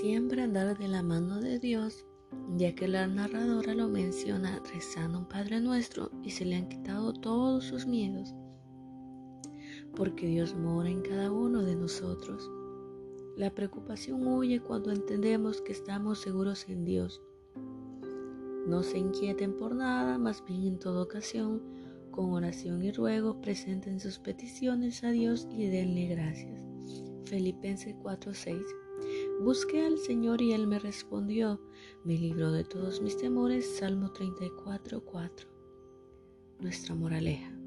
Siempre andar de la mano de Dios, ya que la narradora lo menciona rezando un Padre Nuestro y se le han quitado todos sus miedos, porque Dios mora en cada uno de nosotros. La preocupación huye cuando entendemos que estamos seguros en Dios. No se inquieten por nada, más bien en toda ocasión, con oración y ruego, presenten sus peticiones a Dios y denle gracias. Filipenses 4:6 Busqué al Señor y Él me respondió, me libró de todos mis temores. Salmo 34:4 Nuestra moraleja.